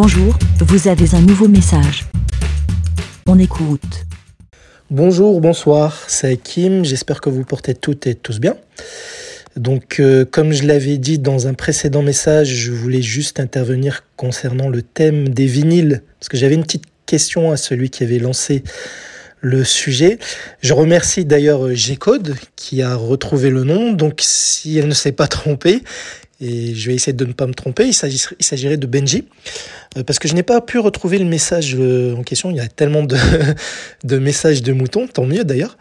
Bonjour, vous avez un nouveau message. On écoute. Bonjour, bonsoir, c'est Kim, j'espère que vous portez toutes et tous bien. Donc, euh, comme je l'avais dit dans un précédent message, je voulais juste intervenir concernant le thème des vinyles, parce que j'avais une petite question à celui qui avait lancé le sujet. Je remercie d'ailleurs G-Code qui a retrouvé le nom, donc si elle ne s'est pas trompée, et je vais essayer de ne pas me tromper, il s'agirait de Benji, euh, parce que je n'ai pas pu retrouver le message euh, en question, il y a tellement de, de messages de moutons, tant mieux d'ailleurs.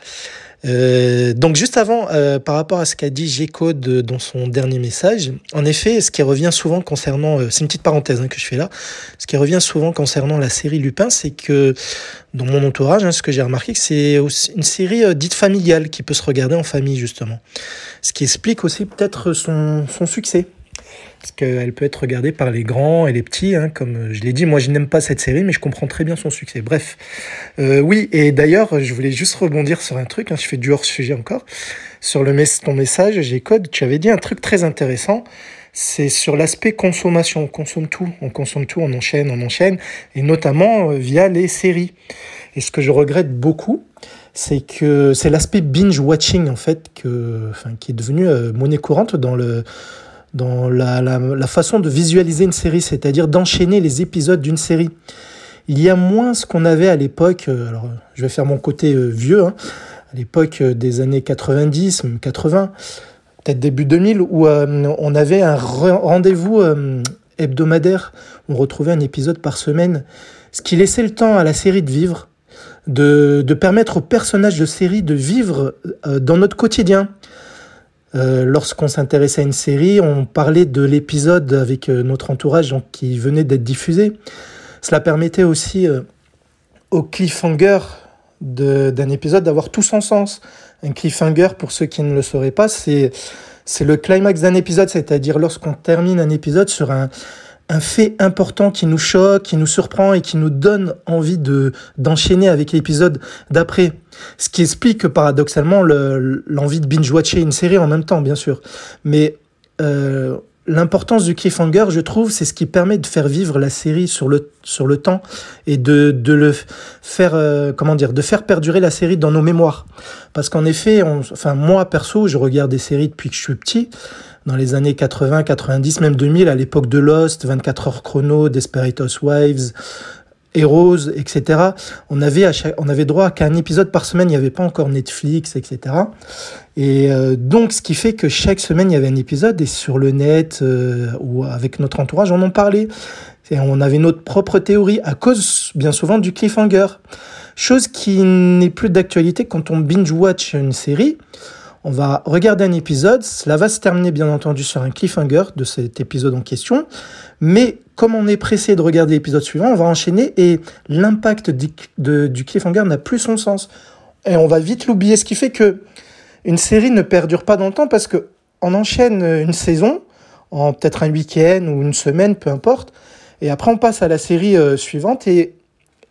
Euh, donc juste avant, euh, par rapport à ce qu'a dit G-Code dans son dernier message, en effet, ce qui revient souvent concernant, euh, c'est une petite parenthèse hein, que je fais là, ce qui revient souvent concernant la série Lupin, c'est que dans mon entourage, hein, ce que j'ai remarqué, c'est une série dite familiale qui peut se regarder en famille justement, ce qui explique aussi peut-être son, son succès parce qu'elle peut être regardée par les grands et les petits, hein, comme je l'ai dit. Moi, je n'aime pas cette série, mais je comprends très bien son succès. Bref, euh, oui, et d'ailleurs, je voulais juste rebondir sur un truc, hein, je fais du hors-sujet encore, sur le ton message, j'ai code, tu avais dit un truc très intéressant, c'est sur l'aspect consommation, on consomme tout, on consomme tout, on enchaîne, on enchaîne, et notamment euh, via les séries. Et ce que je regrette beaucoup, c'est que c'est l'aspect binge watching en fait que, enfin, qui est devenu euh, monnaie courante dans le dans la, la, façon de visualiser une série, c'est-à-dire d'enchaîner les épisodes d'une série. Il y a moins ce qu'on avait à l'époque, euh, alors je vais faire mon côté euh, vieux, hein, à l'époque euh, des années 90, 80, peut-être début 2000, où on avait un rendez-vous hebdomadaire, on retrouvait un épisode par semaine, ce qui laissait le temps à la série de vivre, de, de permettre aux personnages de série de vivre dans notre quotidien. Euh, lorsqu'on s'intéressait à une série, on parlait de l'épisode avec euh, notre entourage donc, qui venait d'être diffusé. Cela permettait aussi euh, au cliffhanger d'un épisode d'avoir tout son sens. Un cliffhanger, pour ceux qui ne le sauraient pas, c'est le climax d'un épisode, c'est-à-dire lorsqu'on termine un épisode sur un, un fait important qui nous choque, qui nous surprend et qui nous donne envie de d'enchaîner avec l'épisode d'après. Ce qui explique paradoxalement l'envie de binge-watcher une série en même temps, bien sûr. Mais euh, l'importance du cliffhanger, je trouve, c'est ce qui permet de faire vivre la série sur le sur le temps et de de le faire euh, comment dire, de faire perdurer la série dans nos mémoires. Parce qu'en effet, enfin moi perso, je regarde des séries depuis que je suis petit dans les années 80, 90, même 2000, à l'époque de Lost, 24 heures chrono, Desperate Housewives, Heroes, etc. On avait, on avait droit qu'à un épisode par semaine, il n'y avait pas encore Netflix, etc. Et euh, donc, ce qui fait que chaque semaine, il y avait un épisode, et sur le net, euh, ou avec notre entourage, on en parlait. Et on avait notre propre théorie, à cause, bien souvent, du cliffhanger. Chose qui n'est plus d'actualité quand on binge-watch une série on va regarder un épisode, cela va se terminer bien entendu sur un cliffhanger de cet épisode en question, mais comme on est pressé de regarder l'épisode suivant, on va enchaîner et l'impact du, cliffhanger n'a plus son sens. Et on va vite l'oublier, ce qui fait que une série ne perdure pas dans le temps parce que on enchaîne une saison en peut-être un week-end ou une semaine, peu importe, et après on passe à la série euh, suivante et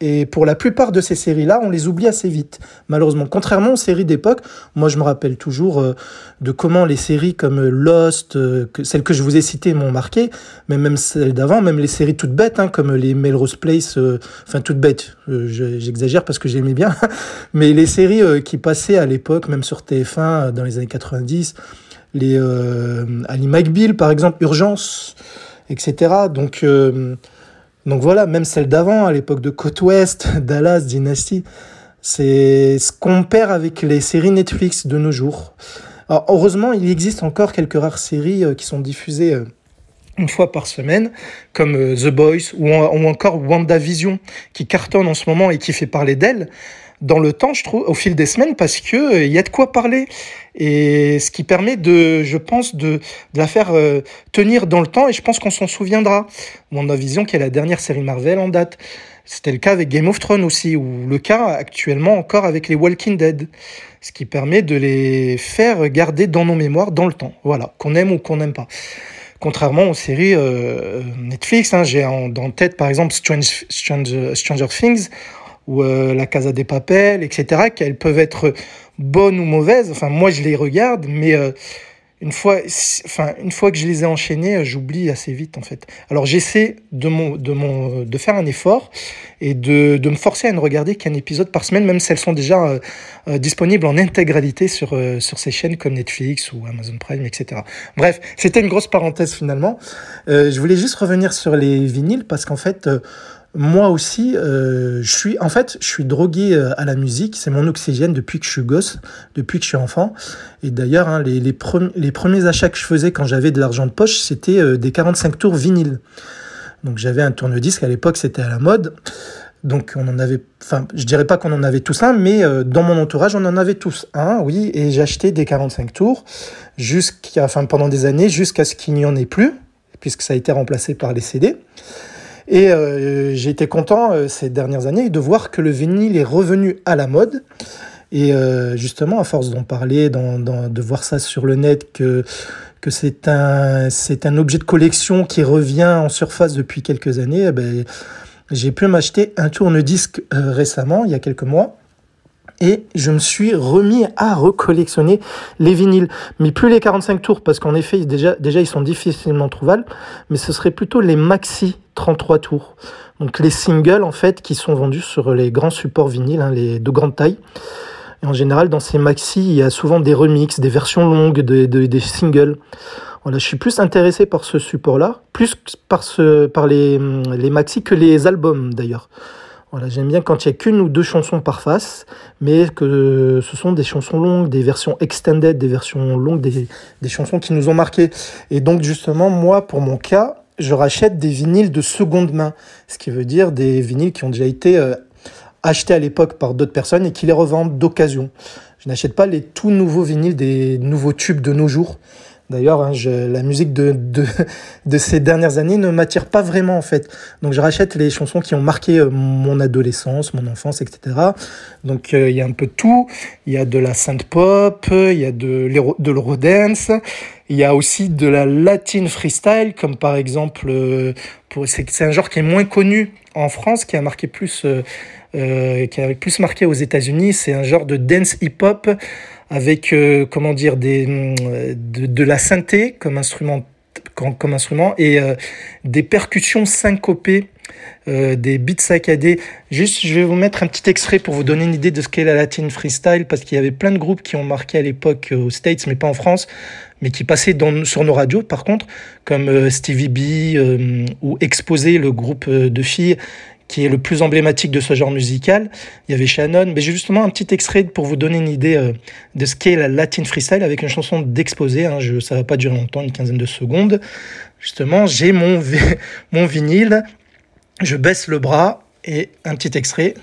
et pour la plupart de ces séries-là, on les oublie assez vite, malheureusement. Contrairement aux séries d'époque, moi je me rappelle toujours euh, de comment les séries comme Lost, euh, celles que je vous ai citées m'ont marqué, mais même celles d'avant, même les séries toutes bêtes, hein, comme les Melrose Place, euh, enfin toutes bêtes, j'exagère parce que j'aimais bien, mais les séries qui passaient à l'époque, même sur TF1 dans les années 90, les Ali McBeal par exemple, Urgence, etc. Donc donc voilà, même celle d'avant, à l'époque de Côte Ouest, Dallas, Dynasty, c'est ce qu'on perd avec les séries Netflix de nos jours. Heureusement, il existe encore quelques rares séries euh, qui sont diffusées euh, une fois par semaine, comme euh, The Boys ou encore WandaVision, qui cartonne en ce moment et qui fait parler d'elle dans le temps, je trouve, au fil des semaines, parce que il euh, y a de quoi parler et ce qui permet de, je pense, de, de la faire euh, tenir dans le temps et je pense qu'on s'en souviendra. Vision, qui est la dernière série Marvel en date. C'était le cas avec Game of Thrones aussi, ou le cas actuellement encore avec les Walking Dead, ce qui permet de les faire garder dans nos mémoires dans le temps. Voilà, qu'on aime ou qu'on n'aime pas. Contrairement aux séries euh, Netflix, hein, j'ai en, tête par exemple Strange, Stranger Things ou euh, La Casa des Papel, etc., qu'elles peuvent être bonnes ou mauvaises. Enfin, moi, je les regarde, mais euh, une fois, enfin, une fois que je les ai enchaînés, j'oublie assez vite en fait. Alors j'essaie de, mon, de, mon, de faire un effort et de, de me forcer à ne regarder qu'un épisode par semaine, même si elles sont déjà euh, euh, disponibles en intégralité sur, euh, sur ces chaînes comme Netflix ou Amazon Prime, etc. Bref, c'était une grosse parenthèse finalement. je voulais juste revenir sur les vinyles parce qu'en fait, moi aussi, euh, je suis, en fait, je suis drogué euh, à la musique. C'est mon oxygène depuis que je suis gosse, depuis que je suis enfant. Et d'ailleurs, hein, les, premiers achats que je faisais quand j'avais de l'argent de poche, c'était euh, des 45 tours vinyle. Donc j'avais un tourne-disque à l'époque, c'était à la mode. Donc on en avait, enfin, je dirais pas qu'on en avait tous un, mais dans mon entourage, on en avait tous un, oui. Et j'achetais des 45 tours jusqu'à, enfin, pendant des années, jusqu'à ce qu'il n'y en ait plus, puisque ça a été remplacé par les CD. Et euh, j'ai été content euh, ces dernières années de voir que le vinyle est revenu à la mode. Et euh, justement, à force d'en parler, de voir ça sur le net, que, que c'est un, un objet de collection qui revient en surface depuis quelques années, eh ben, j'ai pu m'acheter un tourne-disque récemment, il y a quelques mois et je me suis remis à recollectionner les vinyles. Mais plus les 45 tours, parce qu'en effet, déjà, déjà, ils sont difficilement trouvables, mais ce serait plutôt les maxi 33 tours. Donc les singles, en fait, qui sont vendus sur les grands supports vinyles, hein, les de grande taille. Et en général, dans ces maxi, il y a souvent des remixes, des versions longues des singles. Voilà, je suis plus intéressé par ce support-là, plus par, ce, par les, les maxi que les albums d'ailleurs. Voilà, j'aime bien quand il n'y a qu'une ou deux chansons par face, mais que ce sont des chansons longues, des versions extended, des versions longues, des, chansons qui nous ont marqué. Et donc justement, moi, pour mon cas, je rachète des vinyles de seconde main, ce qui veut dire des vinyles qui ont déjà été euh, achetés à l'époque par d'autres personnes et qui les revendent d'occasion. Je n'achète pas les tout nouveaux vinyles des nouveaux tubes de nos jours. D'ailleurs, hein, la musique de, de, de, ces dernières années ne m'attire pas vraiment en fait. Donc je rachète les chansons qui ont marqué euh, mon adolescence, mon enfance, etc. Donc euh, il y a un peu tout. Il y a de la synth pop, il y a de, de l'eurodance, il y a aussi de la latine freestyle, comme par exemple, euh, c'est un genre qui est moins connu en France, qui a marqué plus, qui a plus marqué aux États-Unis. C'est un genre de dance hip-hop avec euh, comment dire des euh, de, la synthé comme instrument comme, instrument et euh, des percussions syncopées des beats saccadés. Juste, je vais vous mettre un petit extrait pour vous donner une idée de ce qu'est la Latin freestyle, parce qu'il y avait plein de groupes qui ont marqué à l'époque aux States, mais pas en France, mais qui passaient sur nos radios, par contre, comme Stevie B ou Exposé, le groupe de filles qui est le plus emblématique de ce genre musical. Il y avait Shannon, mais j'ai justement un petit extrait pour vous donner une idée euh, de ce qu'est la Latin freestyle avec une chanson d'exposé. Hein, je, ça va pas durer longtemps, une quinzaine de secondes. Justement, j'ai mon, mon vinyle, je baisse le bras et un petit extrait.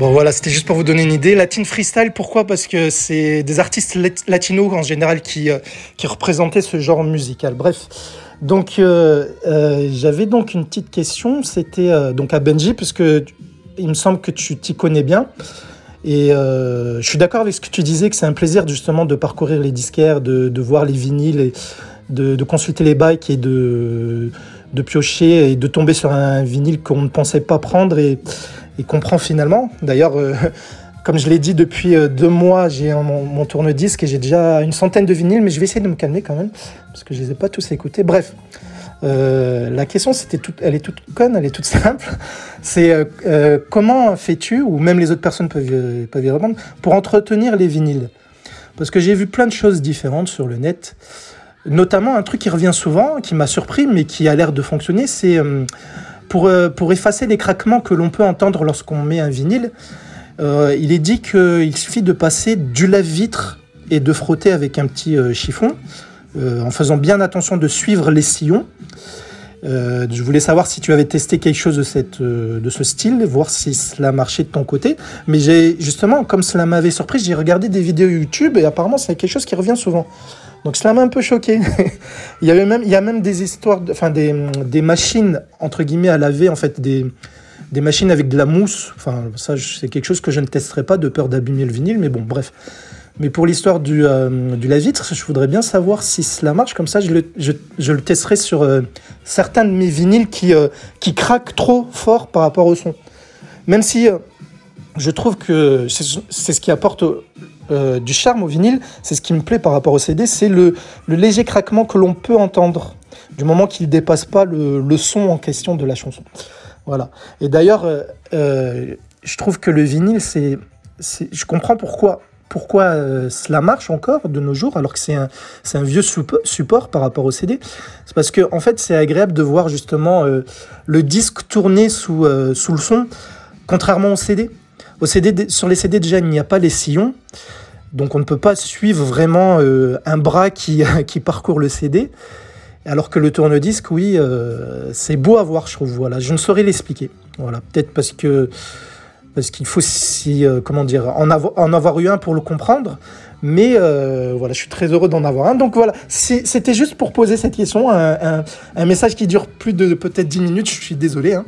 Bon voilà, c'était juste pour vous donner une idée. Latin freestyle, pourquoi? Parce que c'est des artistes latinos en général qui, euh, qui représentaient ce genre musical. Bref, donc euh, euh, j'avais donc une petite question. C'était donc à Benji, puisque il me semble que tu t'y connais bien. Et je suis d'accord avec ce que tu disais, que c'est un plaisir justement de parcourir les disquaires, de, voir les vinyles, de, consulter les bikes et de, de piocher et de tomber sur un vinyle qu'on ne pensait pas prendre. Et il comprend finalement. D'ailleurs, euh, comme je l'ai dit, depuis euh, deux mois, j'ai mon, tourne-disque et j'ai déjà une centaine de vinyles, mais je vais essayer de me calmer quand même, parce que je ne les ai pas tous écoutés. Bref, euh, la question, c'était toute, elle est toute conne, elle est toute simple. C'est comment fais-tu, ou même les autres personnes peuvent, peuvent y répondre, pour entretenir les vinyles? Parce que j'ai vu plein de choses différentes sur le net. Notamment un truc qui revient souvent, qui m'a surpris, mais qui a l'air de fonctionner, c'est pour effacer les craquements que l'on peut entendre lorsqu'on met un vinyle, euh, il est dit qu'il suffit de passer du lave-vitre et de frotter avec un petit euh, chiffon, en faisant bien attention de suivre les sillons. je voulais savoir si tu avais testé quelque chose de, ce style, voir si cela marchait de ton côté. Mais justement, comme cela m'avait surpris, j'ai regardé des vidéos YouTube et apparemment c'est quelque chose qui revient souvent. Donc cela m'a un peu choqué. il, y avait même, il y a même des histoires, enfin des, des, machines, entre guillemets, à laver, en fait, des, des machines avec de la mousse. Enfin, ça, c'est quelque chose que je ne testerai pas de peur d'abîmer le vinyle, mais bon, bref. Mais pour l'histoire du, euh, du lave-vitre, je voudrais bien savoir si cela marche. Comme ça, je le, je, je le testerai sur euh, certains de mes vinyles qui, euh, qui craquent trop fort par rapport au son. Même si je trouve que c'est ce qui apporte du charme au vinyle, c'est ce qui me plaît par rapport au CD, c'est le, léger craquement que l'on peut entendre, du moment qu'il ne dépasse pas le, son en question de la chanson. Voilà. Et d'ailleurs, je trouve que le vinyle, c'est. Je comprends pourquoi pourquoi euh, cela marche encore de nos jours alors que c'est un, vieux support par rapport au CD C'est parce que en fait c'est agréable de voir justement euh, le disque tourner sous, euh, sous le son, contrairement au CD. Sur les CD déjà il n'y a pas les sillons, donc on ne peut pas suivre vraiment un bras qui, parcourt le CD. Alors que le tourne-disque, oui, c'est beau à voir, je trouve. Je ne saurais l'expliquer. Peut-être parce qu'il faut euh, en, avoir eu un pour le comprendre. Mais euh, voilà, je suis très heureux d'en avoir un. Donc voilà, c'était juste pour poser cette question, un, un, message qui dure plus de peut-être 10 minutes, je suis désolé. Hein.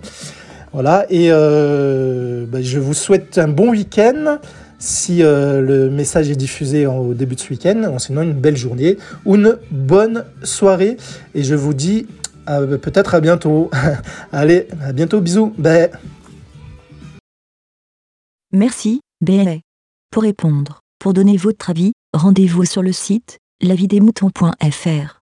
Voilà, et euh, bah, je vous souhaite un bon week-end si le message est diffusé au début de ce week-end, sinon une belle journée ou une bonne soirée. Et je vous dis peut-être à bientôt. Allez, à bientôt, bisous. Bye. Merci, BLA. Pour répondre, pour donner votre avis, rendez-vous sur le site lavidemouton.fr.